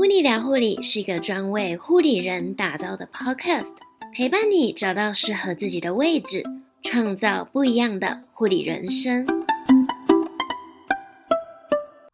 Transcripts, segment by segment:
噗妮聊护理是一个专为护理人打造的 podcast，陪伴你找到适合自己的位置，创造不一样的护理人生。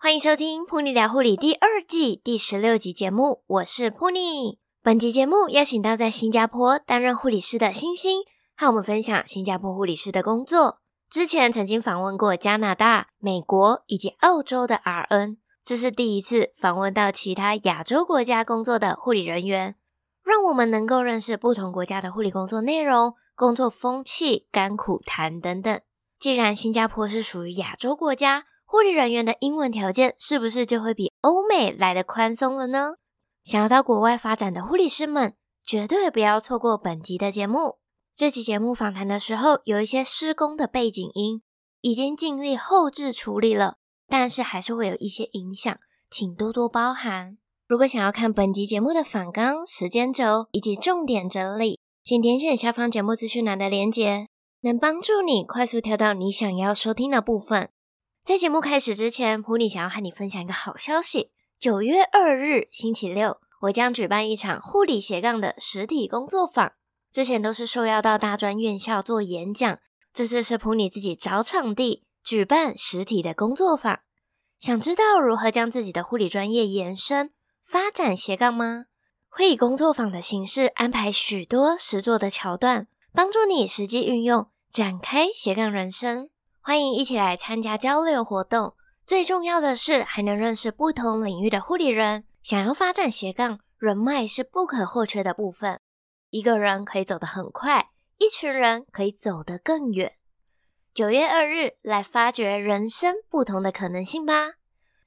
欢迎收听《噗妮聊护理》第二季第十六集节目，我是噗妮。本集节目邀请到在新加坡担任护理师的星星，和我们分享新加坡护理师的工作。之前曾经访问过加拿大、美国以及澳洲的 RN。这是第一次访问到其他亚洲国家工作的护理人员，让我们能够认识不同国家的护理工作内容、工作风气、甘苦谈等等。既然新加坡是属于亚洲国家，护理人员的英文条件是不是就会比欧美来得宽松了呢？想要到国外发展的护理师们，绝对不要错过本集的节目。这期节目访谈的时候，有一些施工的背景音，已经尽力后置处理了。但是还是会有一些影响，请多多包涵。如果想要看本集节目的反纲、时间轴以及重点整理，请点选下方节目资讯栏的连接，能帮助你快速跳到你想要收听的部分。在节目开始之前，普里想要和你分享一个好消息：九月二日星期六，我将举办一场护理斜杠的实体工作坊。之前都是受邀到大专院校做演讲，这次是普里自己找场地。举办实体的工作坊，想知道如何将自己的护理专业延伸发展斜杠吗？会以工作坊的形式安排许多实作的桥段，帮助你实际运用，展开斜杠人生。欢迎一起来参加交流活动。最重要的是，还能认识不同领域的护理人。想要发展斜杠，人脉是不可或缺的部分。一个人可以走得很快，一群人可以走得更远。九月二日，来发掘人生不同的可能性吧！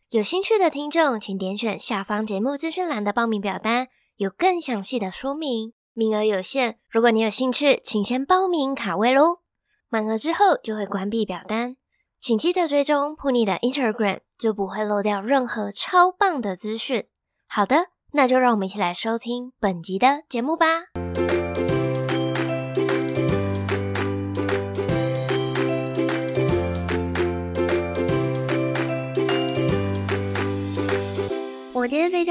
有兴趣的听众，请点选下方节目资讯栏的报名表单，有更详细的说明。名额有限，如果你有兴趣，请先报名卡位喽。满额之后就会关闭表单，请记得追踪噗妮的 Instagram，就不会漏掉任何超棒的资讯。好的，那就让我们一起来收听本集的节目吧。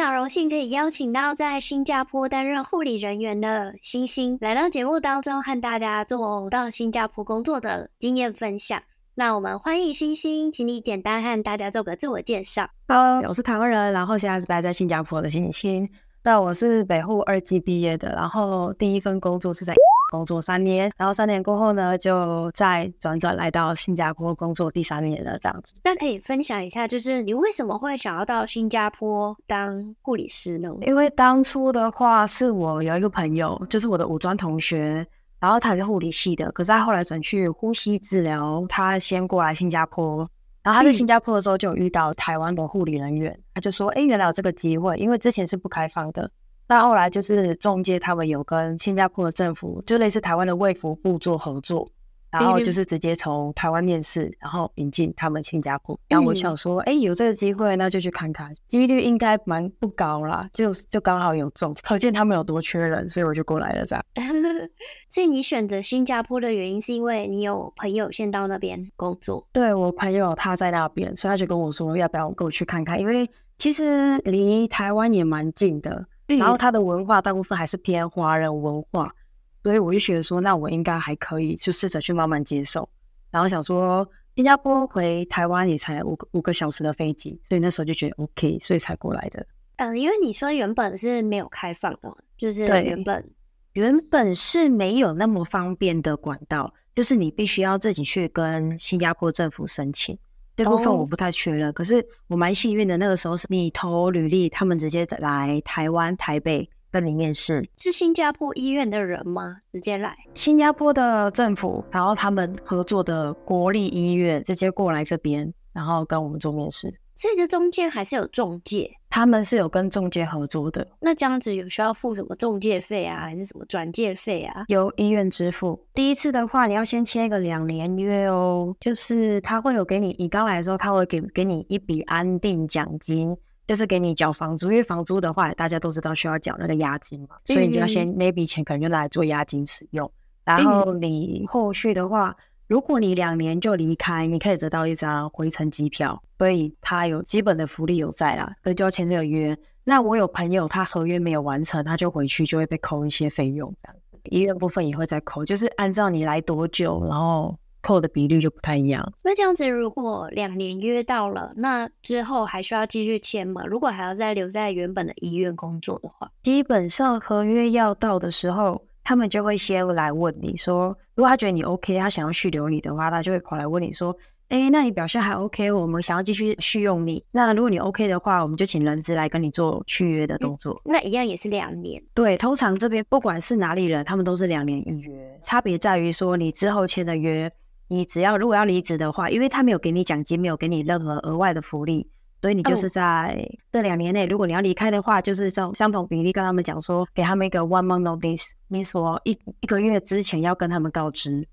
常荣幸可以邀请到在新加坡担任护理人员的星星来到节目当中，和大家做到新加坡工作的经验分享。那我们欢迎星星，请你简单和大家做个自我介绍。Hello，我是台湾人，然后现在是待在新加坡的星星。那我是北护二技毕业的，然后第一份工作是在。工作三年，然后三年过后呢，就再转转来到新加坡工作第三年了，这样子。那可以分享一下，就是你为什么会想要到新加坡当护理师呢？因为当初的话，是我有一个朋友，就是我的五专同学，然后他是护理系的，可是他后来转去呼吸治疗，他先过来新加坡，然后他在新加坡的时候就有遇到台湾的护理人员，嗯、他就说：“哎，原来有这个机会，因为之前是不开放的。”那后来就是中介，他们有跟新加坡的政府，就类似台湾的卫福部做合作，然后就是直接从台湾面试，然后引进他们新加坡。然后我想说，哎、欸，有这个机会，那就去看看，几率应该蛮不高啦，就就刚好有中，可见他们有多缺人，所以我就过来了这样。所以你选择新加坡的原因，是因为你有朋友先到那边工作？对，我朋友他在那边，所以他就跟我说，要不要跟我去看看？因为其实离台湾也蛮近的。然后他的文化大部分还是偏华人文化，所以我就觉得说，那我应该还可以，就试着去慢慢接受。然后想说，新加坡回台湾也才五个五个小时的飞机，所以那时候就觉得 OK，所以才过来的。嗯、呃，因为你说原本是没有开放的，就是原本原本是没有那么方便的管道，就是你必须要自己去跟新加坡政府申请。这部分我不太确认，oh. 可是我蛮幸运的。那个时候是你投履历，他们直接来台湾台北跟你面试。是新加坡医院的人吗？直接来？新加坡的政府，然后他们合作的国立医院直接过来这边，然后跟我们做面试。所以这中间还是有中介，他们是有跟中介合作的。那这样子有需要付什么中介费啊，还是什么转介费啊？由医院支付。第一次的话，你要先签一个两年约哦，就是他会有给你，你刚来的时候他会给给你一笔安定奖金，就是给你缴房租，因为房租的话大家都知道需要缴那个押金嘛，所以你就要先那笔钱可能就拿来做押金使用。然后你后续的话。如果你两年就离开，你可以得到一张回程机票，所以他有基本的福利有在啦，可就要签这个约。那我有朋友他合约没有完成，他就回去就会被扣一些费用，这样子。医院部分也会再扣，就是按照你来多久，然后扣的比率就不太一样。那这样子，如果两年约到了，那之后还需要继续签吗？如果还要再留在原本的医院工作的话，基本上合约要到的时候。他们就会先来问你说，如果他觉得你 OK，他想要续留你的话，他就会跑来问你说，哎，那你表现还 OK，我们想要继续续用你。那如果你 OK 的话，我们就请人资来跟你做续约的动作。嗯，那一样也是两年。对，通常这边不管是哪里人，他们都是两年一约，差别在于说你之后签的约，你只要如果要离职的话，因为他没有给你奖金，没有给你任何额外的福利。所以你就是在这两年内，如果你要离开的话，就是照相同比例跟他们讲说，给他们一个 one month notice，你说一一个月之前要跟他们告知，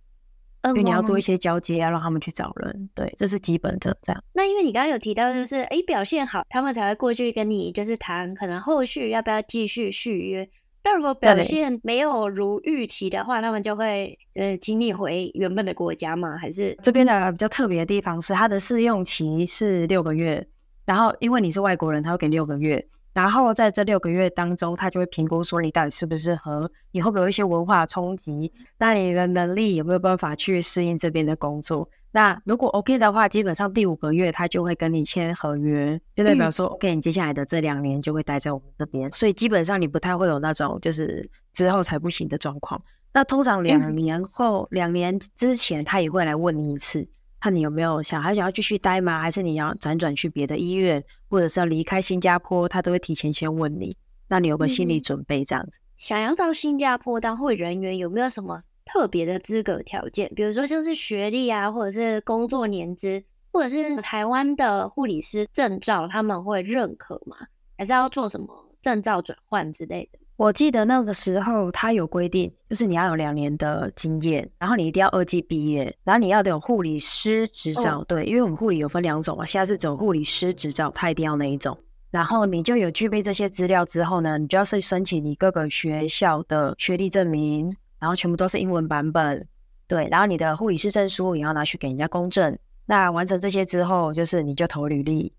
因为你要多一些交接，要让他们去找人。对，这是基本的这样。那因为你刚刚有提到，就是哎表现好，他们才会过去跟你就是谈，可能后续要不要继续续约。那如果表现没有如预期的话，他们就会呃请你回原本的国家吗？还是这边的比较特别的地方是，它的试用期是六个月。然后，因为你是外国人，他会给六个月。然后在这六个月当中，他就会评估说你到底适不适合，你会不会有一些文化冲击，那你的能力有没有办法去适应这边的工作？那如果 OK 的话，基本上第五个月他就会跟你签合约，就代表说 OK，你接下来的这两年就会待在我们这边。所以基本上你不太会有那种就是之后才不行的状况。那通常两年后、两年之前，他也会来问你一次。看你有没有想还想要继续待吗？还是你要辗转去别的医院，或者是要离开新加坡？他都会提前先问你，那你有个心理准备这样子。嗯、想要到新加坡当护理人员，有没有什么特别的资格条件？比如说像是学历啊，或者是工作年资，或者是台湾的护理师证照，他们会认可吗？还是要做什么证照转换之类的？我记得那个时候他有规定，就是你要有两年的经验，然后你一定要二技毕业，然后你要有护理师执照，哦、对，因为我们护理有分两种嘛，现在是走护理师执照，他一定要那一种。然后你就有具备这些资料之后呢，你就要去申请你各个学校的学历证明，然后全部都是英文版本，对，然后你的护理师证书也要拿去给人家公证。那完成这些之后，就是你就投履历。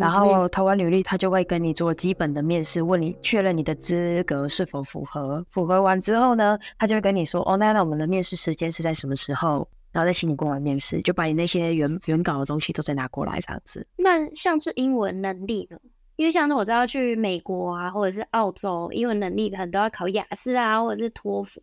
然后投完履历，他就会跟你做基本的面试，问你确认你的资格是否符合。符合完之后呢，他就会跟你说：“哦，那那我们的面试时间是在什么时候？”然后再请你过来面试，就把你那些原原稿的东西都再拿过来这样子。那像是英文能力呢？因为像是我知道去美国啊，或者是澳洲，英文能力可能都要考雅思啊，或者是托福。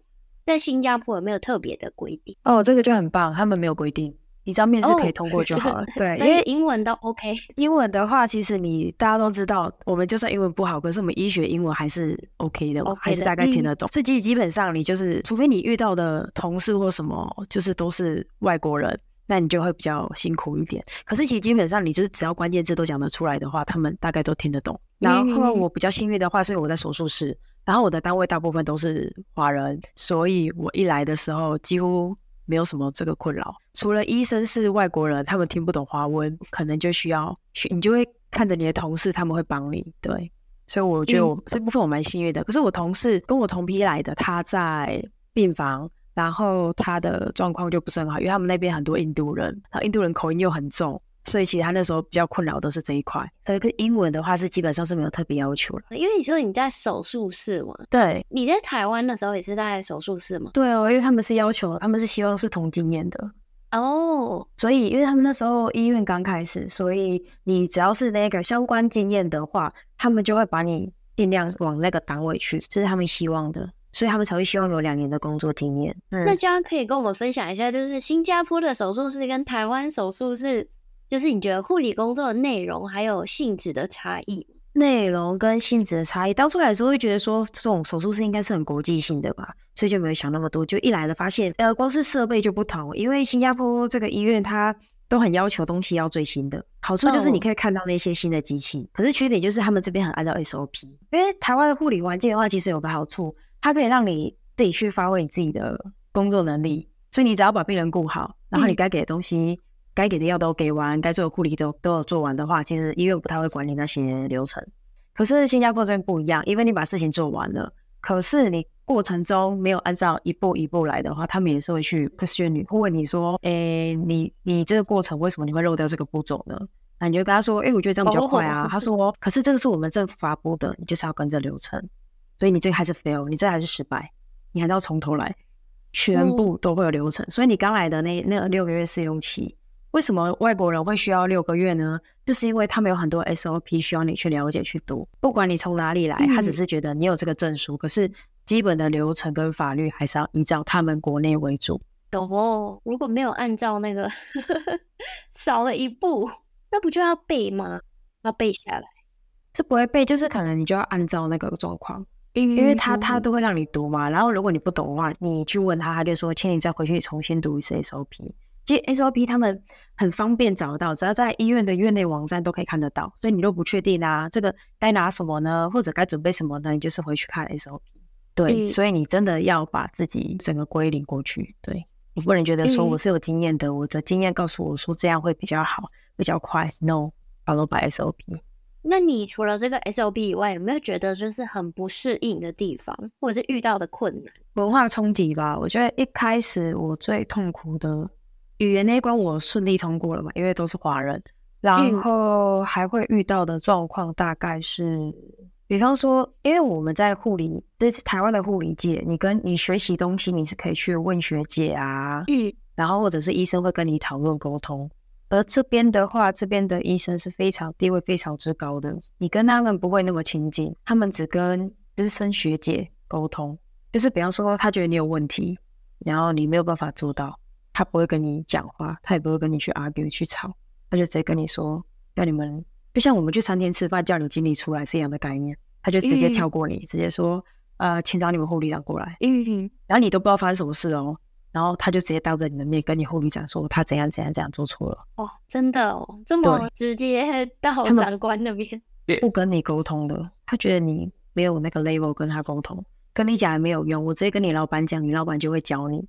在新加坡有没有特别的规定？哦，这个就很棒，他们没有规定。你只要面试可以通过就好了，oh, 对，因为英文都 OK。英文的话，其实你大家都知道，我们就算英文不好，可是我们医学英文还是 OK 的，okay 的还是大概听得懂。嗯、所以基基本上你就是，除非你遇到的同事或什么，就是都是外国人，那你就会比较辛苦一点。可是其实基本上你就是只要关键字都讲得出来的话，他们大概都听得懂。然后我比较幸运的话，是我在手术室，然后我的单位大部分都是华人，所以我一来的时候几乎。没有什么这个困扰，除了医生是外国人，他们听不懂华文，可能就需要去，你就会看着你的同事，他们会帮你。对，所以我觉得我、嗯、这部分我蛮幸运的。可是我同事跟我同批来的，他在病房，然后他的状况就不是很好，因为他们那边很多印度人，然后印度人口音又很重。所以其实他那时候比较困扰的是这一块。可是英文的话是基本上是没有特别要求了。因为你说你在手术室嘛，对，你在台湾的时候也是在手术室嘛？对哦，因为他们是要求，他们是希望是同经验的哦。所以因为他们那时候医院刚开始，所以你只要是那个相关经验的话，他们就会把你尽量往那个单位去，这是他们希望的，所以他们才会希望有两年的工作经验。嗯，那这样可以跟我们分享一下，就是新加坡的手术室跟台湾手术室。就是你觉得护理工作的内容还有性质的差异？内容跟性质的差异，当初来的时候会觉得说这种手术室应该是很国际性的吧，所以就没有想那么多。就一来的发现，呃，光是设备就不同，因为新加坡这个医院它都很要求东西要最新的。好处就是你可以看到那些新的机器，哦、可是缺点就是他们这边很按照 SOP。因为台湾的护理环境的话，其实有个好处，它可以让你自己去发挥你自己的工作能力，所以你只要把病人顾好，然后你该给的东西。嗯该给的药都给完，该做的护理都都有做完的话，其实医院不太会管你那些流程。可是新加坡这边不一样，因为你把事情做完了，可是你过程中没有按照一步一步来的话，他们也是会去 question 你，会问你说，诶，你你这个过程为什么你会漏掉这个步骤呢？那你就跟他说，诶，我觉得这样比较快啊。他说，可是这个是我们政府发布的，你就是要跟着流程，所以你这个还是 fail，你这还是失败，你还是要从头来，全部都会有流程。所以你刚来的那那六个月试用期。为什么外国人会需要六个月呢？就是因为他们有很多 SOP 需要你去了解、去读。不管你从哪里来，他只是觉得你有这个证书，嗯、可是基本的流程跟法律还是要依照他们国内为主。懂哦，如果没有按照那个 少了一步，那不就要背吗？要背下来？是不会背，就是可能你就要按照那个状况，因为他他都会让你读嘛。然后如果你不懂的话，你去问他，他就说，请你再回去重新读一次 SOP。其实 SOP 他们很方便找到，只要在医院的院内网站都可以看得到。所以你都不确定啊，这个该拿什么呢？或者该准备什么呢？你就是回去看 SOP。对，嗯、所以你真的要把自己整个归零过去。对，你不能觉得说我是有经验的，嗯、我的经验告诉我说这样会比较好，比较快。No，follow by SOP。那你除了这个 SOB 以外，有没有觉得就是很不适应的地方，或者是遇到的困难？文化冲击吧。我觉得一开始我最痛苦的。语言那一关我顺利通过了嘛，因为都是华人，然后还会遇到的状况大概是，嗯、比方说，因为我们在护理，这是台湾的护理界，你跟你学习东西，你是可以去问学姐啊，嗯，然后或者是医生会跟你讨论沟通，而这边的话，这边的医生是非常地位非常之高的，你跟他们不会那么亲近，他们只跟资深学姐沟通，就是比方说他觉得你有问题，然后你没有办法做到。他不会跟你讲话，他也不会跟你去 argue 去吵，他就直接跟你说，叫你们就像我们去餐厅吃饭，叫你经理出来是一样的概念，他就直接跳过你，嗯、直接说，呃，请找你们护理长过来，嗯，然后你都不知道发生什么事哦，然后他就直接当着你的面跟你护理长说他怎样怎样怎样做错了，哦，真的哦，这么直接到长官那边，不跟你沟通的，他觉得你没有那个 level 跟他沟通，跟你讲也没有用，我直接跟你老板讲，你老板就会教你。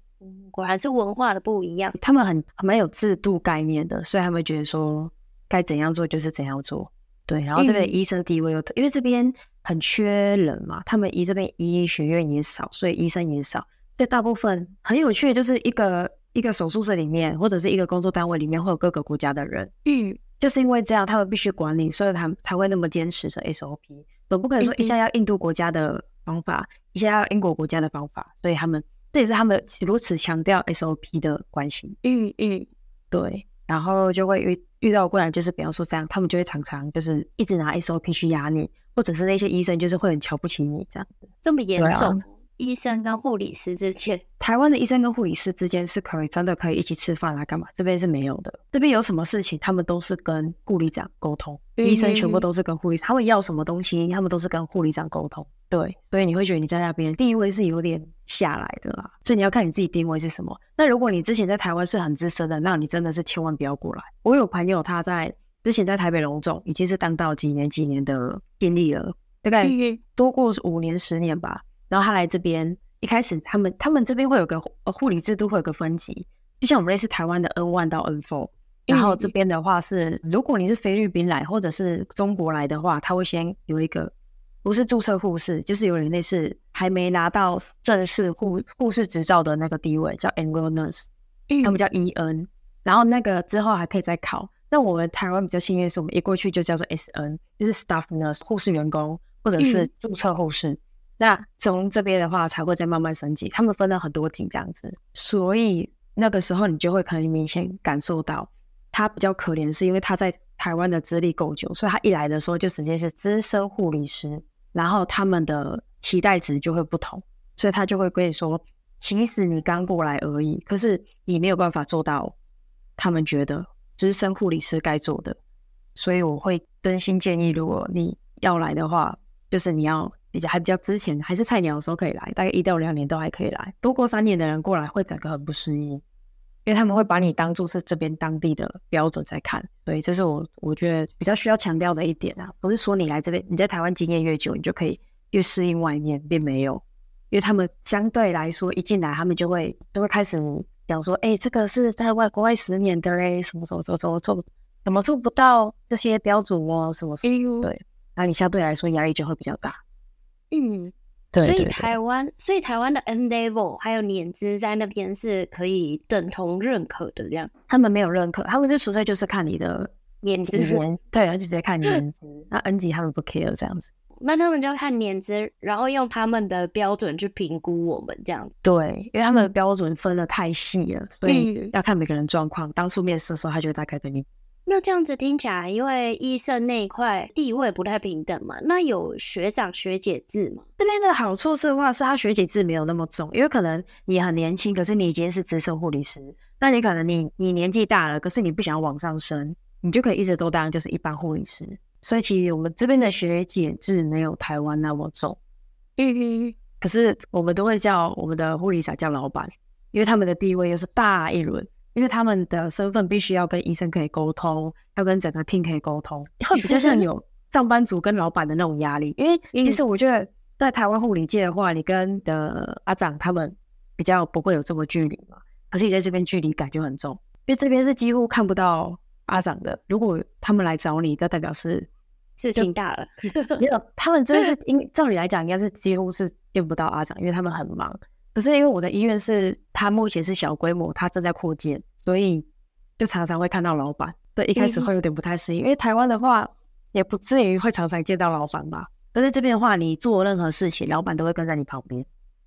果然是文化的不一样，他们很蛮有制度概念的，所以他们觉得说该怎样做就是怎样做。对，然后这边医生地位又，嗯、因为这边很缺人嘛，他们医这边医学院也少，所以医生也少，所以大部分很有趣的就是一个一个手术室里面或者是一个工作单位里面会有各个国家的人，嗯，就是因为这样他们必须管理，所以他们才会那么坚持着 SOP，总不可能说一下要印度国家的方法，嗯、一下要英国国家的方法，所以他们。这也是他们如此强调 SOP 的关系。嗯嗯，对，然后就会遇遇到过来，就是比方说这样，他们就会常常就是一直拿 SOP 去压你，或者是那些医生就是会很瞧不起你这样子。这么严重？医生跟护理师之间，台湾的医生跟护理师之间是可以真的可以一起吃饭来干嘛？这边是没有的。这边有什么事情，他们都是跟护理长沟通，嗯、医生全部都是跟护理，他们要什么东西，他们都是跟护理长沟通。对，所以你会觉得你在那边地位是有点下来的啦。所以你要看你自己定位是什么。那如果你之前在台湾是很资深的，那你真的是千万不要过来。我有朋友他在之前在台北荣总已经是当到几年几年的经历了，大概多过五年十年吧。然后他来这边，一开始他们他们这边会有个呃护理制度会有个分级，就像我们类似台湾的 N one 到 N four，然后这边的话是，如果你是菲律宾来或者是中国来的话，他会先有一个不是注册护士，就是有点类似还没拿到正式护护士执照的那个地位，叫 Enrolled Nurse，他们叫 EN，然后那个之后还可以再考。那我们台湾比较幸运是我们一过去就叫做 SN，就是 Staff Nurse 护士员工或者是注册护士。那从这边的话，才会再慢慢升级。他们分了很多级这样子，所以那个时候你就会可能明显感受到他比较可怜，是因为他在台湾的资历够久，所以他一来的时候就直接是资深护理师，然后他们的期待值就会不同，所以他就会跟你说，其实你刚过来而已，可是你没有办法做到他们觉得资深护理师该做的，所以我会真心建议，如果你要来的话，就是你要。比较还比较之前还是菜鸟的时候可以来，大概一到两年都还可以来。多过三年的人过来会整个很不适应，因为他们会把你当做是这边当地的标准在看。所以这是我我觉得比较需要强调的一点啊，不是说你来这边你在台湾经验越久，你就可以越适应外面，并没有。因为他们相对来说一进来，他们就会就会开始讲说，哎、欸，这个是在外国外十年的嘞，什么什么什么什么做怎么做不到这些标准哦，什么什么对，然后你相对来说压力就会比较大。嗯，对，所以台湾，所以台湾的 N level 还有年资在那边是可以等同认可的，这样。他们没有认可，他们就纯粹就是看你的年资，对，就直接看年资。那 N 级他们不 care 这样子，那他们就看年资，然后用他们的标准去评估我们这样。对，因为他们的标准分的太细了，所以要看每个人状况。当初面试的时候，他就大概跟你。那这样子听起来，因为医生那一块地位不太平等嘛，那有学长学姐制吗？这边的好处是的话，是他学姐制没有那么重，因为可能你很年轻，可是你已经是资深护理师，那你可能你你年纪大了，可是你不想要往上升，你就可以一直都当就是一般护理师。所以其实我们这边的学姐制没有台湾那么重。可是我们都会叫我们的护理长叫老板，因为他们的地位又是大一轮。因为他们的身份必须要跟医生可以沟通，要跟整个 team 可以沟通，会比较像有 上班族跟老板的那种压力。因为其实我觉得在台湾护理界的话，你跟的阿长他们比较不会有这么距离嘛，可是你在这边距离感就很重，因为这边是几乎看不到阿长的。如果他们来找你，就代表是事情大了。没有，他们真的是 应照理来讲，应该是几乎是见不到阿长，因为他们很忙。可是因为我的医院是，它目前是小规模，它正在扩建，所以就常常会看到老板。对，一开始会有点不太适应，因为台湾的话也不至于会常常见到老板吧。但是这边的话，你做任何事情，老板都会跟在你旁边，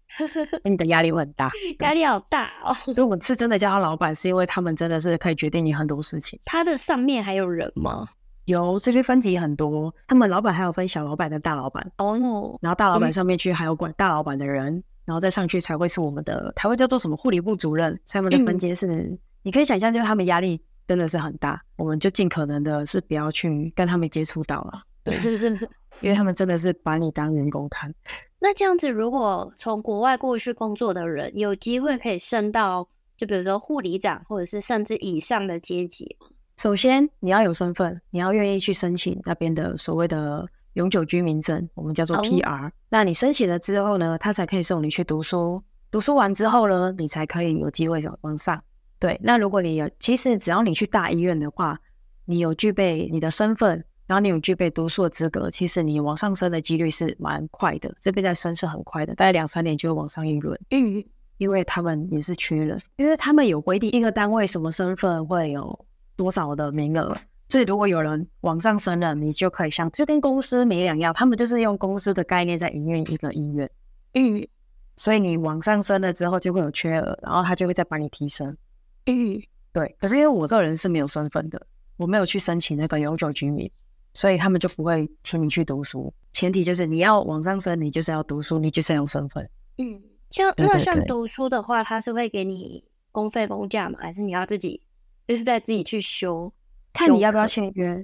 你的压力会很大，压力好大哦。所以我们是真的叫他老板，是因为他们真的是可以决定你很多事情。他的上面还有人吗？有，这边分级很多，他们老板还有分小老板跟大老板哦。然后大老板上面去还有管大老板的人。然后再上去才会是我们的，台湾叫做什么护理部主任，他们的分阶是、嗯，你可以想象，就是他们压力真的是很大，我们就尽可能的是不要去跟他们接触到了，对，因为他们真的是把你当员工看。那这样子，如果从国外过去工作的人，有机会可以升到，就比如说护理长，或者是甚至以上的阶级。首先你要有身份，你要愿意去申请那边的所谓的。永久居民证，我们叫做 PR。Oh. 那你申请了之后呢，他才可以送你去读书。读书完之后呢，你才可以有机会往上。对，那如果你有，其实只要你去大医院的话，你有具备你的身份，然后你有具备读书的资格，其实你往上升的几率是蛮快的。这边在升是很快的，大概两三年就会往上一轮。嗯，因为他们也是缺人，因为他们有规定一个单位什么身份会有多少的名额。所以，如果有人往上升了，你就可以像就跟公司没两样，他们就是用公司的概念在营运一个医院。嗯，所以你往上升了之后，就会有缺额，然后他就会再把你提升。嗯，对。可是因为我个人是没有身份的，我没有去申请那个永久居民，所以他们就不会请你去读书。前提就是你要往上升，你就是要读书，你就是要有身份。嗯，像那像读书的话，他是会给你公费公假吗？还是你要自己就是在自己去修？看你要不要签约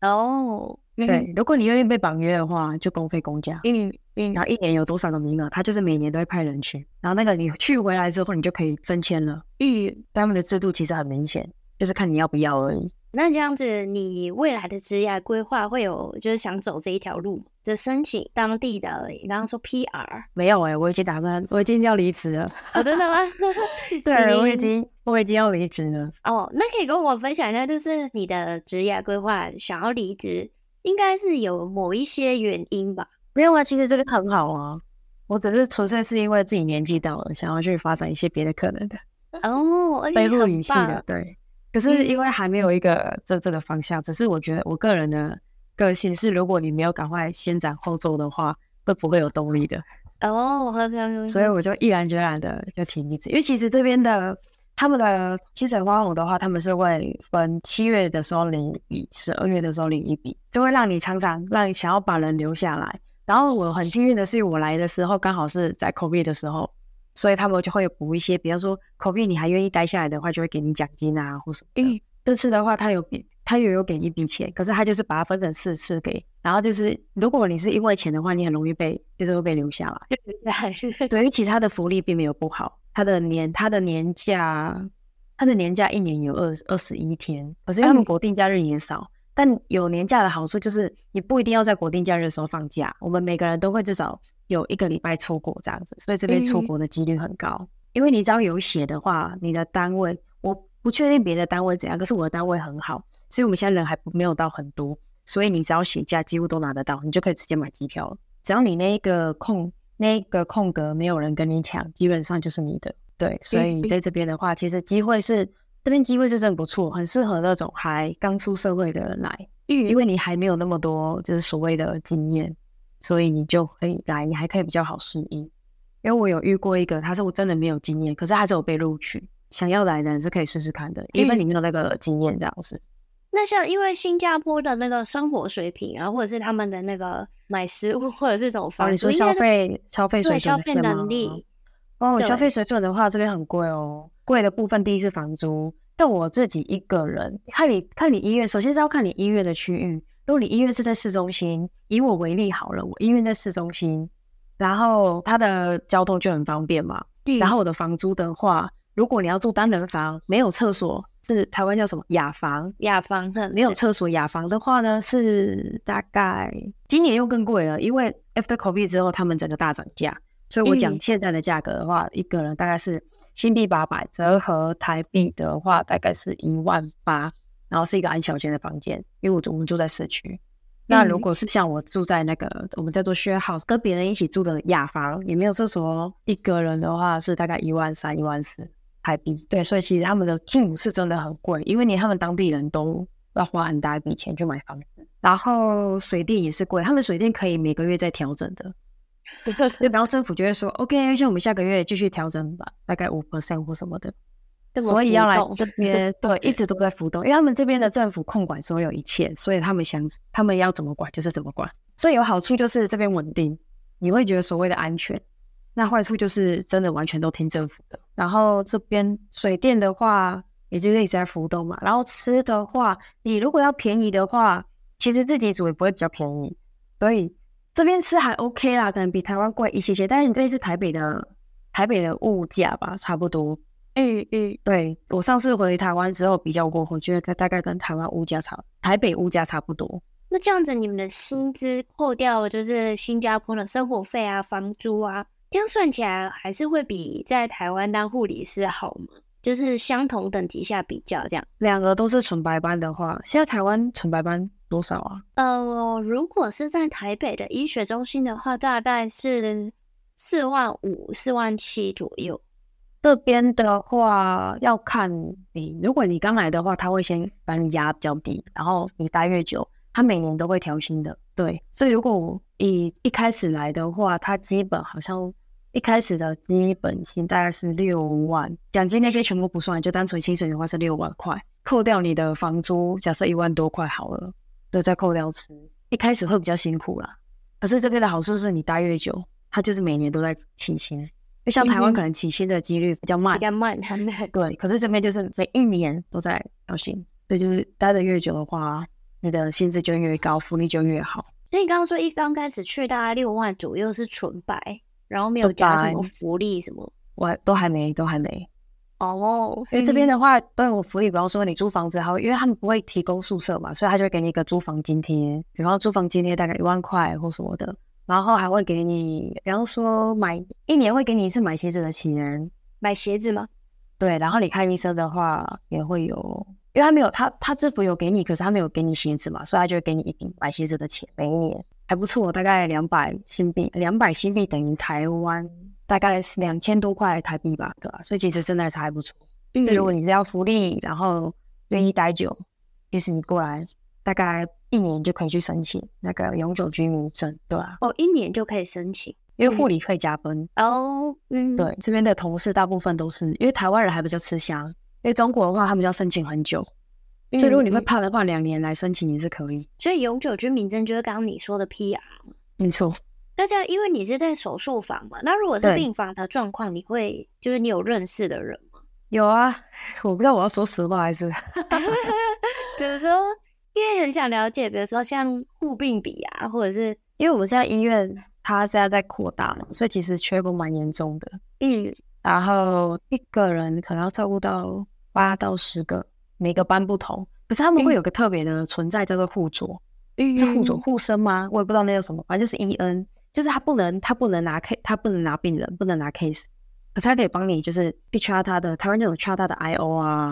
哦。Oh, 对，如果你愿意被绑约的话，就公费公假。嗯嗯，然后一年有多少个名额，他就是每年都会派人去。然后那个你去回来之后，你就可以分签了。嗯，他们的制度其实很明显，就是看你要不要而已。那这样子，你未来的职业规划会有就是想走这一条路？就申请当地的，你刚刚说 PR 没有哎、欸，我已经打算，我已经要离职了。哦，真的吗？对，我已经我已经要离职了。哦，那可以跟我分享一下，就是你的职业规划，想要离职，应该是有某一些原因吧？没有啊，其实这个很好啊，我只是纯粹是因为自己年纪到了，想要去发展一些别的可能的。哦，非护理系的，对。可是因为还没有一个这这个方向，嗯，只是我觉得我个人的个性是，如果你没有赶快先斩后奏的话，会不会有动力的？哦，我好像所以我就毅然决然的就提离职，因为其实这边的他们的薪水花红的话，他们是会分七月的时候领一笔，十二月的时候领一笔，就会让你常常让你想要把人留下来。然后我很幸运的是，我来的时候刚好是在 COVID 的时候。所以他们就会有补一些，比方说，COVID 你还愿意待下来的话，就会给你奖金啊，或什么。因为，这次的话，他有给，他又有给一笔钱，可是他就是把它分成四次给。然后就是，如果你是因为钱的话，你很容易被，就是会被留下来。对，对，因为其他的福利并没有不好。他的年，他的年假，他的年假一年有二二十一天，可是因为他们国定假日也少。嗯但有年假的好处就是，你不一定要在国定假日的时候放假。我们每个人都会至少有一个礼拜出国这样子，所以这边出国的几率很高。嗯。因为你只要有写的话，你的单位我不确定别的单位怎样，可是我的单位很好，所以我们现在人还没有到很多，所以你只要写假几乎都拿得到，你就可以直接买机票了。只要你那个空那个空格没有人跟你抢，基本上就是你的。对，所以在这边的话，其实机会是这边机会是真的不错，很适合那种还刚出社会的人来，因为你还没有那么多就是所谓的经验，所以你就可以来，你还可以比较好适应。因为我有遇过一个，他是我真的没有经验，可是他是有被录取，想要来的人是可以试试看的，因为你没有那个经验这样子。那像因为新加坡的那个生活水平啊，或者是他们的那个买食物或者是这种方式，哦，你说消费消费水准消费能力哦，消费水准的话，这边很贵哦。贵的部分第一是房租，但我自己一个人看你看你医院，首先是要看你医院的区域。如果你医院是在市中心，以我为例好了，我医院在市中心，然后它的交通就很方便嘛。嗯。然后我的房租的话，如果你要住单人房，没有厕所。是台湾叫什么雅房？雅房，没有厕所。雅房的话呢，是大概今年又更贵了，因为 after COVID 之后，他们整个大涨价。所以我讲现在的价格的话，嗯、一个人大概是新币八百，折合台币的话，大概是一万八。然后是一个很小间的房间，因为我我们住在市区。那如果是像我住在那个我们叫做 share house，跟别人一起住的雅房，也没有厕所，一个人的话是大概一万三、一万四。台币对，所以其实他们的住是真的很贵，因为连他们当地人都要花很大一笔钱去买房子，然后水电也是贵，他们水电可以每个月再调整的，对，然后政府就会说，OK，像我们下个月继续调整吧，大概五 percent 或什么的，所以要来这边，对，一直都在浮动，因为他们这边的政府控管所有一切，所以他们想他们要怎么管就是怎么管，所以有好处就是这边稳定，你会觉得所谓的安全。那坏处就是真的完全都听政府的，然后这边水电的话，也就是一直在浮动嘛。然后吃的话，你如果要便宜的话，其实自己煮也不会比较便宜，所以这边吃还 OK 啦，可能比台湾贵一些些，但是类似台北的台北的物价吧，差不多。嗯嗯，对，我上次回台湾之后比较过，我觉得大概跟台湾物价差，台北物价差不多。那这样子，你们的薪资扣掉就是新加坡的生活费啊、房租啊。这样算起来还是会比在台湾当护理师好吗？就是相同等级下比较这样，两个都是纯白班的话，现在台湾纯白班多少啊？呃，如果是在台北的医学中心的话，大概是四万五、四万七左右。这边的话要看你，如果你刚来的话，他会先把你压比较低，然后你待越久，他每年都会调薪的。对，所以如果我一一开始来的话，他基本好像。一开始的基本薪大概是六万，奖金那些全部不算，就单纯薪水的话是六万块，扣掉你的房租，假设一万多块好了，对，再扣掉吃，一开始会比较辛苦啦。可是这边的好处是你待越久，他就是每年都在起薪，因为像台湾可能起薪的几率比较慢，比较慢，对。可是这边就是每一年都在调薪，所以就是待的越久的话，你的薪资就越高，福利就越好。所以你刚刚说一刚开始去大概六万左右是纯白。然后没有加什么福利什么，我都还没，都还没。哦、oh, 因为这边的话都有福利，比方说你租房子，还会因为他们不会提供宿舍嘛，所以他就会给你一个租房津贴，比方租房津贴大概一万块或什么的，然后还会给你，比方说买一年会给你一次买鞋子的钱，买鞋子吗？对，然后你看医生的话也会有，因为他没有他他制服有给你，可是他没有给你鞋子嘛，所以他就会给你一笔买鞋子的钱，每一年。还不错，大概两百新币，两百新币等于台湾大概是两千多块台币吧，对吧？所以其实真的还是还不错。嗯，如果你是要福利，然后愿意待久，其实你过来大概一年就可以去申请那个永久居民证，对吧？哦，一年就可以申请，因为护理可以加分哦。嗯，对，这边的同事大部分都是因为台湾人还比较吃香，因为中国的话他们要申请很久。所以如果你会怕的话，两年来申请也是可以。所以永久居民证就是刚刚你说的 PR。没错。那这样，因为你是在手术房嘛，那如果是病房的状况，你会就是你有认识的人吗？有啊，我不知道我要说实话还是。比如说，因为很想了解，比如说像护病比啊，或者是因为我们现在医院它现在在扩大嘛，所以其实缺工蛮严重的。嗯。然后一个人可能要照顾到八到十个。每个班不同，可是他们会有个特别的存在，叫做护佐，嗯、是护佐护生吗？我也不知道那叫什么，反正就是 EN，就是他不能他不能拿 case，他不能拿病人，不能拿 case，可是他可以帮你，就是去 check 他的台湾那种 check 他的 IO 啊，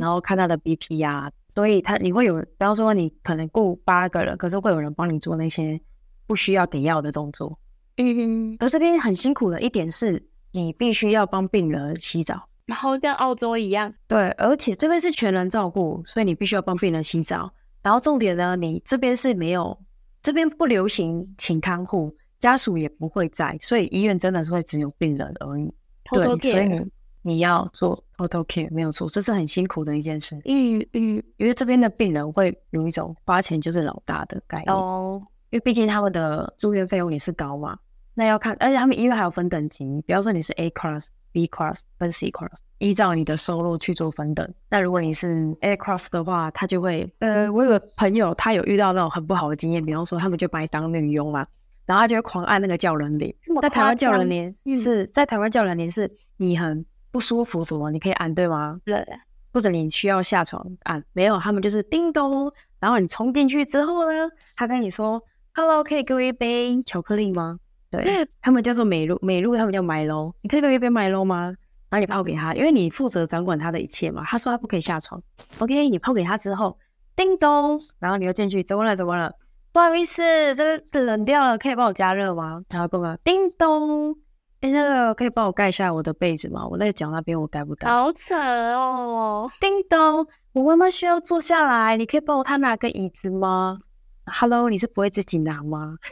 然后看他的 BP 啊，所以他你会有，比方说你可能雇八个人，可是会有人帮你做那些不需要给药的动作，嗯，而这边很辛苦的一点是，你必须要帮病人洗澡，然后跟澳洲一样，对，而且这边是全人照顾，所以你必须要帮病人洗澡。然后重点呢，你这边是没有，这边不流行请看护，家属也不会在，所以医院真的是会只有病人而已。对，所以你你要做 auto care 没有错，这是很辛苦的一件事。因为，因为这边的病人会有一种花钱就是老大的概念哦，因为毕竟他们的住院费用也是高嘛。那要看，而且他们医院还有分等级，比方说你是 A class、B class 跟 C class，依照你的收入去做分等。那如果你是 A class 的话，他就会，呃，我有个朋友，他有遇到那种很不好的经验，比方说他们就把你当女佣嘛，然后他就会狂按那个叫人铃。在台湾叫人铃是在台湾叫人铃是，你很不舒服什么，你可以按对吗？对。或者你需要下床按，没有，他们就是叮咚，然后你冲进去之后呢，他跟你说，Hello，可以给我一杯巧克力吗？对，他们叫做美露，美露他们叫 Milo，你可以给我一杯 Milo 吗？然后你泡给他，因为你负责掌管他的一切嘛。他说他不可以下床，OK，你泡给他之后，叮咚，然后你又进去，怎么了？怎么了？不好意思，这个冷掉了，可以帮我加热吗？然后干嘛？叮咚，哎，那个可以帮我盖一下我的被子吗？我那个脚那边我盖不到。好扯哦！叮咚，我妈妈需要坐下来，你可以帮我她拿个椅子吗？Hello，你是不会自己拿吗？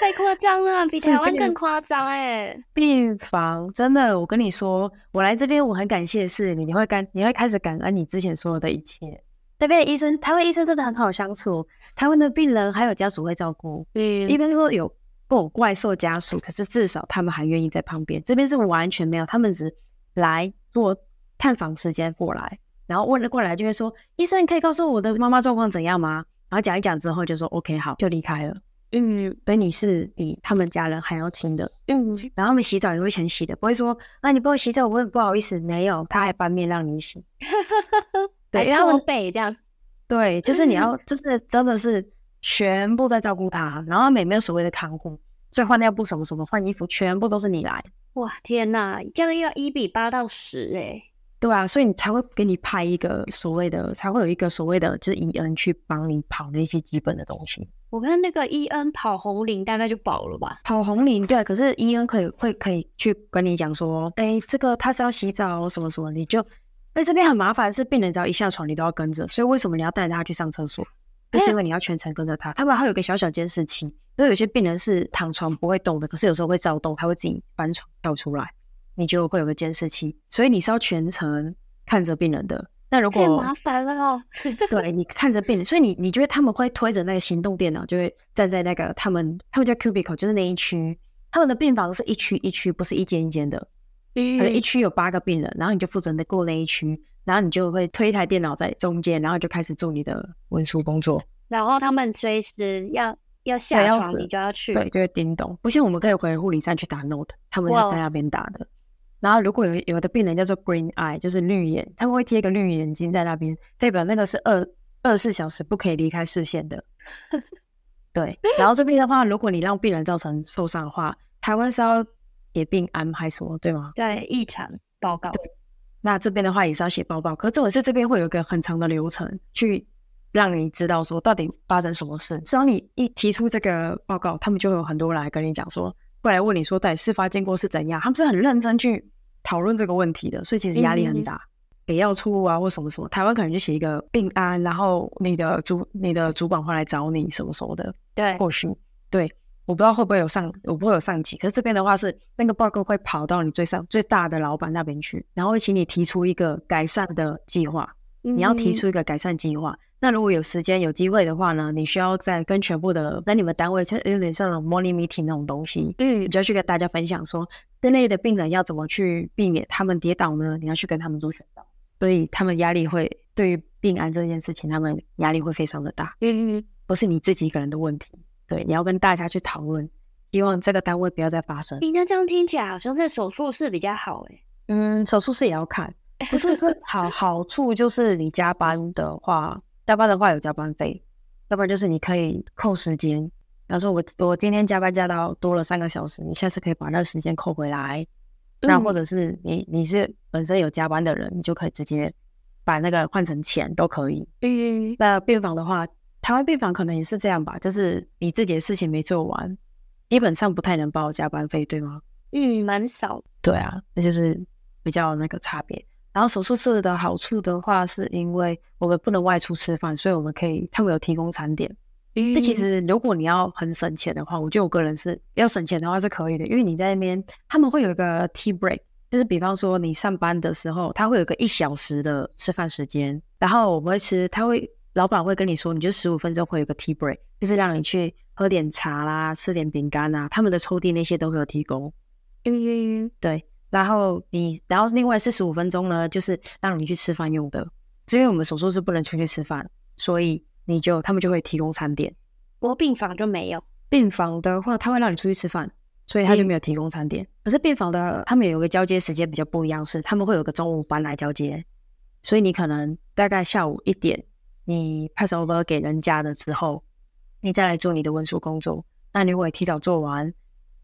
太夸张了，比台湾更夸张哎！病房真的，我跟你说，我来这边我很感谢的是你，你会感你会开始感恩你之前所有的一切。那边的医生，台湾医生真的很好相处，台湾的病人还有家属会照顾。嗯，一边说有不怪兽家属，可是至少他们还愿意在旁边。这边是完全没有，他们只来做探访时间过来，然后问了过来就会说：“医生，你可以告诉我的妈妈状况怎样吗？”然后讲一讲之后就说：“OK，好，就离开了。”嗯，所以你是比他们家人还要亲的。嗯，然后他们洗澡也会先洗的，不会说啊，你帮我洗澡，我很不好意思。没有，他还翻面让你洗。对，因为他们背这样。对，就是你要，就是真的是全部在照顾他，然后他们也没有所谓的看护，所以换尿布什么什么，换衣服全部都是你来。哇，天哪，这样要一比八到十哎。对啊，所以你才会给你派一个所谓的，才会有一个所谓的，就是 EN 去帮你跑那些基本的东西。我看那个 EN 跑红领大概就饱了吧？跑红领对，可是 EN 可以会可以去跟你讲说，哎，这个他是要洗澡什么什么，你就，哎，这边很麻烦，是病人只要一下床你都要跟着，所以为什么你要带着他去上厕所？就是因为你要全程跟着他。他们还有个小小监视器，因为有些病人是躺床不会动的，可是有时候会躁动，他会自己翻床跳出来。你就会有个监视器，所以你是要全程看着病人的。那如果太麻烦了哦，对，你看着病人，所以你你觉得他们会推着那个行动电脑，就会站在那个他们他们叫 cubicle，就是那一区。他们的病房是一区一区，不是一间一间的。可能一区有八个病人，然后你就负责过那一区，然后你就会推一台电脑在中间，然后就开始做你的文书工作。然后他们随时要。要下床你就要去，对，就会叮咚。不像我们可以回护理站去打 note，他们是在那边打的。然后如果有有的病人叫做 green eye，就是绿眼，他们会贴一个绿眼睛在那边，代表那个是二二十四小时不可以离开视线的。对。然后这边的话，如果你让病人造成受伤的话，台湾是要写病安还是什么，对吗？对，异常报告。对。那这边的话也是要写报告，可是这种是这边会有一个很长的流程去。让你知道说到底发生什么事。只要你一提出这个报告，他们就会有很多人来跟你讲说，过来问你说到底事发经过是怎样。他们是很认真去讨论这个问题的，所以其实压力很大。给药处啊或什么什么，台湾可能就写一个病安，然后你的主你的主管会来找你什么什么的。对，或许对，我不知道会不会有上，我不会有上级。可是这边的话是那个报告会跑到你最上最大的老板那边去，然后会请你提出一个改善的计划。你要提出一个改善计划。那如果有时间有机会的话呢，你需要再跟全部的在你们单位，就有点像那种 morning meeting 那种东西，嗯，你就要去跟大家分享说，这类的病人要怎么去避免他们跌倒呢？你要去跟他们做宣导，所以他们压力会对于病案这件事情，他们压力会非常的大，嗯嗯，不是你自己一个人的问题，对，你要跟大家去讨论，希望这个单位不要再发生。那这样听起来好像在手术室比较好诶。嗯，手术室也要看，不是说好好处就是你加班的话。加班的话有加班费，要不然就是你可以扣时间。比方说我我今天加班加到多了三个小时，你下次可以把那个时间扣回来。嗯、那或者是你你是本身有加班的人，你就可以直接把那个换成钱都可以。嗯，那病房的话，台湾病房可能也是这样吧，就是你自己的事情没做完，基本上不太能报加班费，对吗？嗯，蛮少。对啊，那就是比较那个差别。然后手术室的好处的话，是因为我们不能外出吃饭，所以我们可以，他们有提供餐点。嗯，那其实如果你要很省钱的话，我觉得我个人是要省钱的话是可以的，因为你在那边他们会有一个 tea break，就是比方说你上班的时候，他会有个一小时的吃饭时间，然后我们会吃，他会老板会跟你说，你就十五分钟会有个 tea break，就是让你去喝点茶啦，吃点饼干啊，他们的抽屉那些都会有提供。嗯，对。然后你，然后另外四十五分钟呢，就是让你去吃饭用的。因为我们手术是不能出去吃饭，所以你就他们就会提供餐点。不过病房就没有。病房的话，他会让你出去吃饭，所以他就没有提供餐点。嗯、可是病房的他们有个交接时间比较不一样，是他们会有个中午班来交接，所以你可能大概下午一点，你 pass over 给人家了之后，你再来做你的文书工作。那你如果提早做完。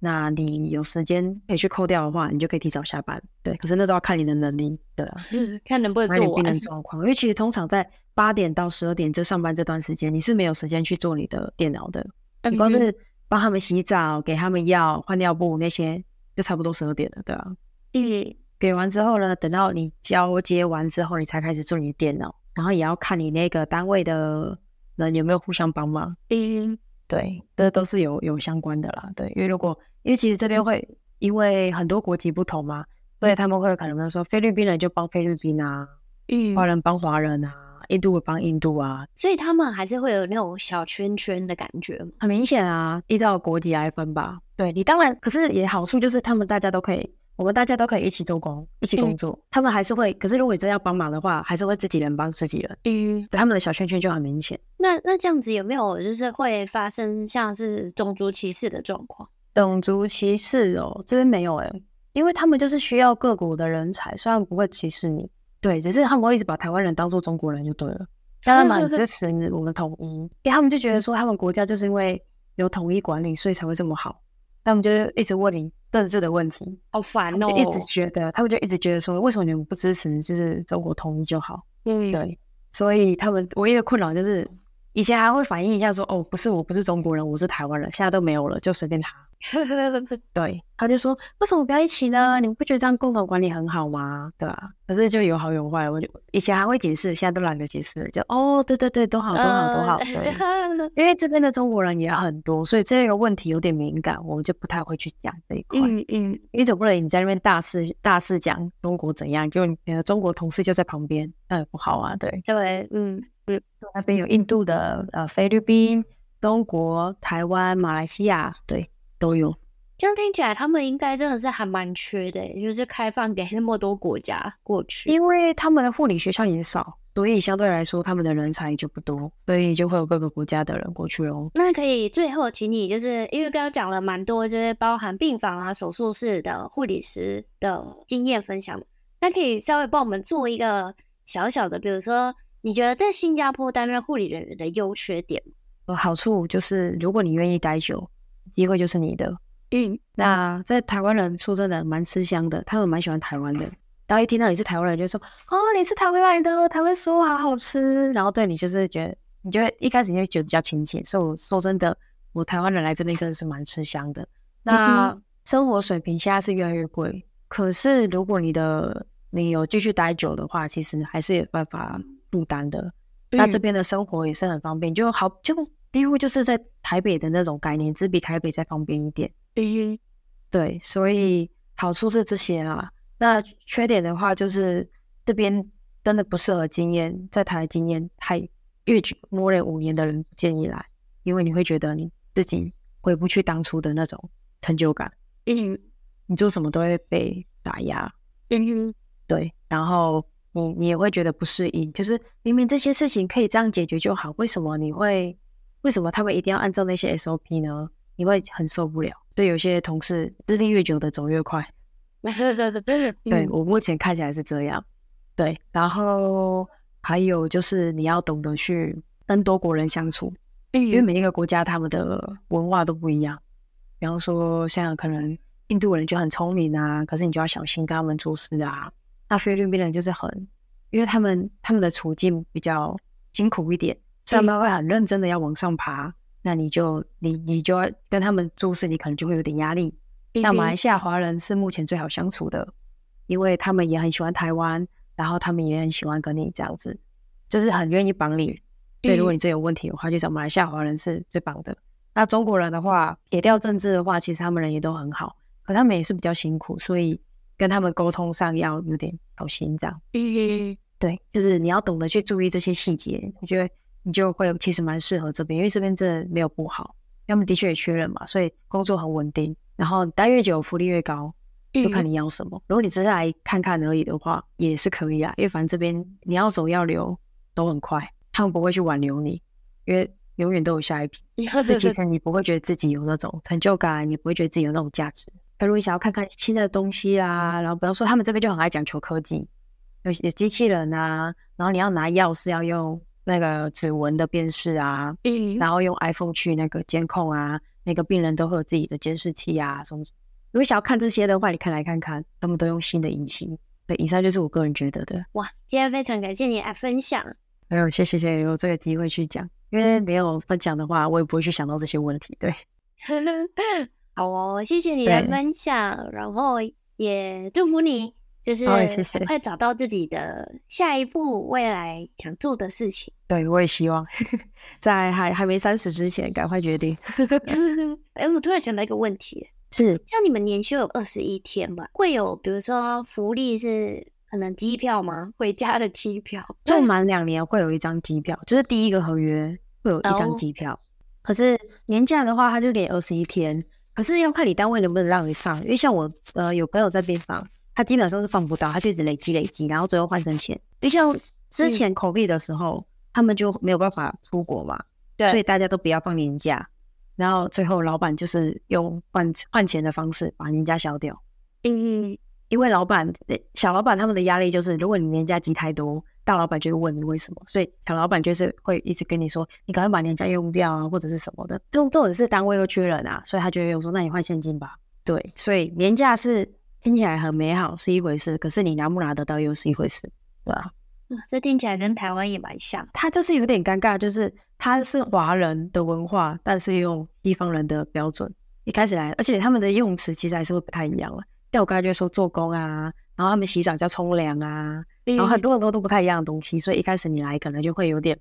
那你有时间可以去扣掉的话，你就可以提早下班。对，可是那都要看你的能力，对啊，看能不能做完。病人状况，因为其实通常在八点到十二点这上班这段时间，你是没有时间去做你的电脑的。你光是帮他们洗澡、给他们药、换尿布那些，就差不多十二点了，对啊。嗯。给完之后呢，等到你交接完之后，你才开始做你的电脑，然后也要看你那个单位的人有没有互相帮忙。嗯。对，这都是有有相关的啦。对，因为如果因为其实这边会因为很多国籍不同嘛，所以他们会可能说菲律宾人就帮菲律宾啊，嗯，华人帮华人啊，印度会帮印度啊，所以他们还是会有那种小圈圈的感觉，很明显啊，依照国籍来分吧。对，你当然，可是也好处就是他们大家都可以，我们大家都可以一起做工，一起工作。嗯、他们还是会，可是如果你真要帮忙的话，还是会自己人帮自己人。嗯，对，他们的小圈圈就很明显。那那这样子有没有就是会发生像是种族歧视的状况？种族歧视哦，这边没有哎，因为他们就是需要各国的人才，虽然不会歧视你，对，只是他们会一直把台湾人当做中国人就对了，让他们很支持我们统一，因为他们就觉得说他们国家就是因为有统一管理，所以才会这么好，他们就一直问你政治的问题，好烦哦，就一直觉得他们就一直觉得说，为什么你们不支持就是中国统一就好？嗯，对，所以他们唯一的困扰就是以前还会反映一下说，哦，不是，我不是中国人，我是台湾人，现在都没有了，就随便他。对，他就说，为什么不要一起呢？你们不觉得这样共同管理很好吗？对吧？可是就有好有坏，我就以前还会解释，现在都懒得解释了。就哦，对对对，都好，都好，都好。对，因为这边的中国人也很多，所以这个问题有点敏感，我们就不太会去讲这一块。嗯嗯，因为总不能你在那边大肆大肆讲中国怎样，就你的中国同事就在旁边，那也不好啊。对，对，嗯嗯，那边有印度的，呃，菲律宾、中国、台湾、马来西亚，对。都有，这样听起来他们应该真的是还蛮缺的，就是开放给那么多国家过去，因为他们的护理学校也少，所以相对来说他们的人才就不多，所以就会有各个国家的人过去哦。那可以最后请你，就是因为刚刚讲了蛮多，就是包含病房啊、手术室的护理师的经验分享，那可以稍微帮我们做一个小小的，比如说你觉得在新加坡担任护理人员的优缺点？呃，好处就是如果你愿意待久。机会就是你的，嗯，那在台湾人说真的蛮吃香的，他们蛮喜欢台湾的。然后一听到你是台湾人，就说哦，你是台湾来的，台湾食物好好吃。然后对你就是觉得，你就会一开始就会觉得比较亲切。所以我说真的，我台湾人来这边真的是蛮吃香的。那生活水平现在是越来越贵，可是如果你的你有继续待久的话，其实还是有办法负担的。那这边的生活也是很方便，就好就。几乎就是在台北的那种概念，只比台北再方便一点。嗯，对，所以好处是这些啊。那缺点的话，就是这边真的不适合经验在台经验太越久、more than 五年的人不建议来，因为你会觉得你自己回不去当初的那种成就感。嗯，你做什么都会被打压。嗯，对，然后你你也会觉得不适应，就是明明这些事情可以这样解决就好，为什么你会？为什么他们一定要按照那些 SOP 呢？你会很受不了。对，有些同事资历越久的走越快。对，我目前看起来是这样。对，然后还有就是你要懂得去跟多国人相处，因为每一个国家他们的文化都不一样。比方说，像可能印度人就很聪明啊，可是你就要小心跟他们做事啊。那菲律宾人就是很，因为他们他们的处境比较辛苦一点。所以他们会很认真的要往上爬，那你就你你就要跟他们做事，你可能就会有点压力。那马来西亚华人是目前最好相处的，因为他们也很喜欢台湾，然后他们也很喜欢跟你这样子，就是很愿意帮你。对，如果你真有问题的话，就找马来西亚华人是最棒的。那中国人的话，撇掉政治的话，其实他们人也都很好，可他们也是比较辛苦，所以跟他们沟通上要有点小心这样。嗯，对，就是你要懂得去注意这些细节，我觉得你就会其实蛮适合这边，因为这边真的没有不好，他们的确也缺人嘛，所以工作很稳定，然后待越久福利越高，就看你要什么。如果你只是来看看而已的话，也是可以啊，因为反正这边你要走要留都很快。他们不会去挽留你，因为永远都有下一批。所以其实你不会觉得自己有那种成就感，你不会觉得自己有那种价值。可如果你想要看看新的东西啊，然后比方说他们这边就很爱讲求科技，有有机器人啊，然后你要拿钥匙要用那个指纹的辨识啊，然后用 iPhone 去那个监控啊，每个病人都会有自己的监视器啊什么。如果想要看这些的话，你可以来看看，他们都用新的仪器。对，以上就是我个人觉得的。哇，今天非常感谢你来分享。没有，谢谢谢谢有这个机会去讲，因为没有分享的话，我也不会去想到这些问题。对，好哦，谢谢你的分享，然后也祝福你，就是快找到自己的下一步未来想做的事情。对，我也希望在还还没三十之前赶快决定。哎，我突然想到一个问题，是像你们年休有二十一天吧？会有比如说福利是？可能机票吗？回家的机票，就满两年会有一张机票，就是第一个合约会有一张机票。Oh. 可是年假的话，他就给二十一天。可是要看你单位能不能让你上，因为像我呃有朋友在边放，他基本上是放不到，他就一直累积累积，然后最后换成钱。就像之前 COVID 的时候，嗯、他们就没有办法出国嘛，对，所以大家都不要放年假，然后最后老板就是用换换钱的方式把年假消掉。嗯。因为老板、小老板他们的压力就是，如果你年假积太多，大老板就会问你为什么，所以小老板就是会一直跟你说，你赶快把年假用掉啊，或者是什么的。这种这种是单位又缺人啊，所以他就会说，那你换现金吧。对，所以年假是听起来很美好是一回事，可是你拿不拿得到又是一回事，对吧？嗯，这听起来跟台湾也蛮像。他就是有点尴尬，就是他是华人的文化，但是用西方人的标准一开始来，而且他们的用词其实还是会不太一样了。像我刚才就说做工啊，然后他们洗澡叫冲凉啊，然后很多很多都不太一样的东西，所以一开始你来可能就会有点，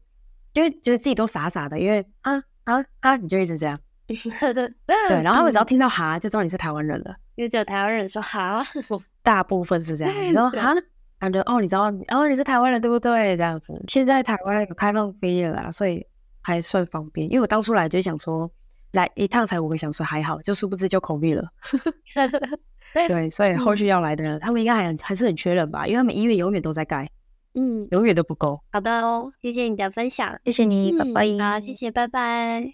就会觉得自己都傻傻的，因为啊啊啊，你就一直这样，对，然后他们只要听到哈，就知道你是台湾人了，因为只有台湾人说哈，大部分是这样，你知道哈，感觉哦，你知道，哦，你是台湾人对不对？这样子，现在台湾有开放飞业了啦，所以还算方便。因为我当初来就想说，来一趟才五个小时还好，就殊不知就口蜜了。对，所以后续要来的人，嗯、他们应该还还是很缺人吧？因为他们医院永远都在盖，嗯，永远都不够。好的哦，谢谢你的分享，谢谢你，拜拜。好，谢谢，拜拜。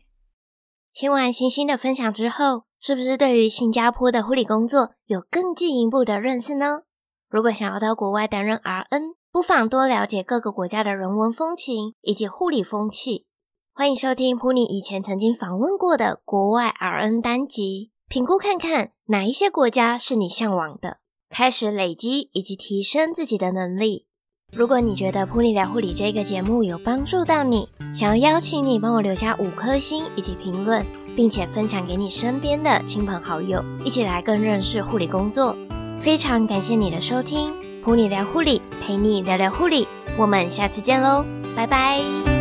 听完星星的分享之后，是不是对于新加坡的护理工作有更进一步的认识呢？如果想要到国外担任 RN，不妨多了解各个国家的人文风情以及护理风气。欢迎收听普尼以前曾经访问过的国外 RN 单集。评估看看哪一些国家是你向往的，开始累积以及提升自己的能力。如果你觉得《噗妮聊护理》这个节目有帮助到你，想要邀请你帮我留下五颗星以及评论，并且分享给你身边的亲朋好友，一起来更认识护理工作。非常感谢你的收听，《噗妮聊护理》陪你聊聊护理，我们下次见喽，拜拜。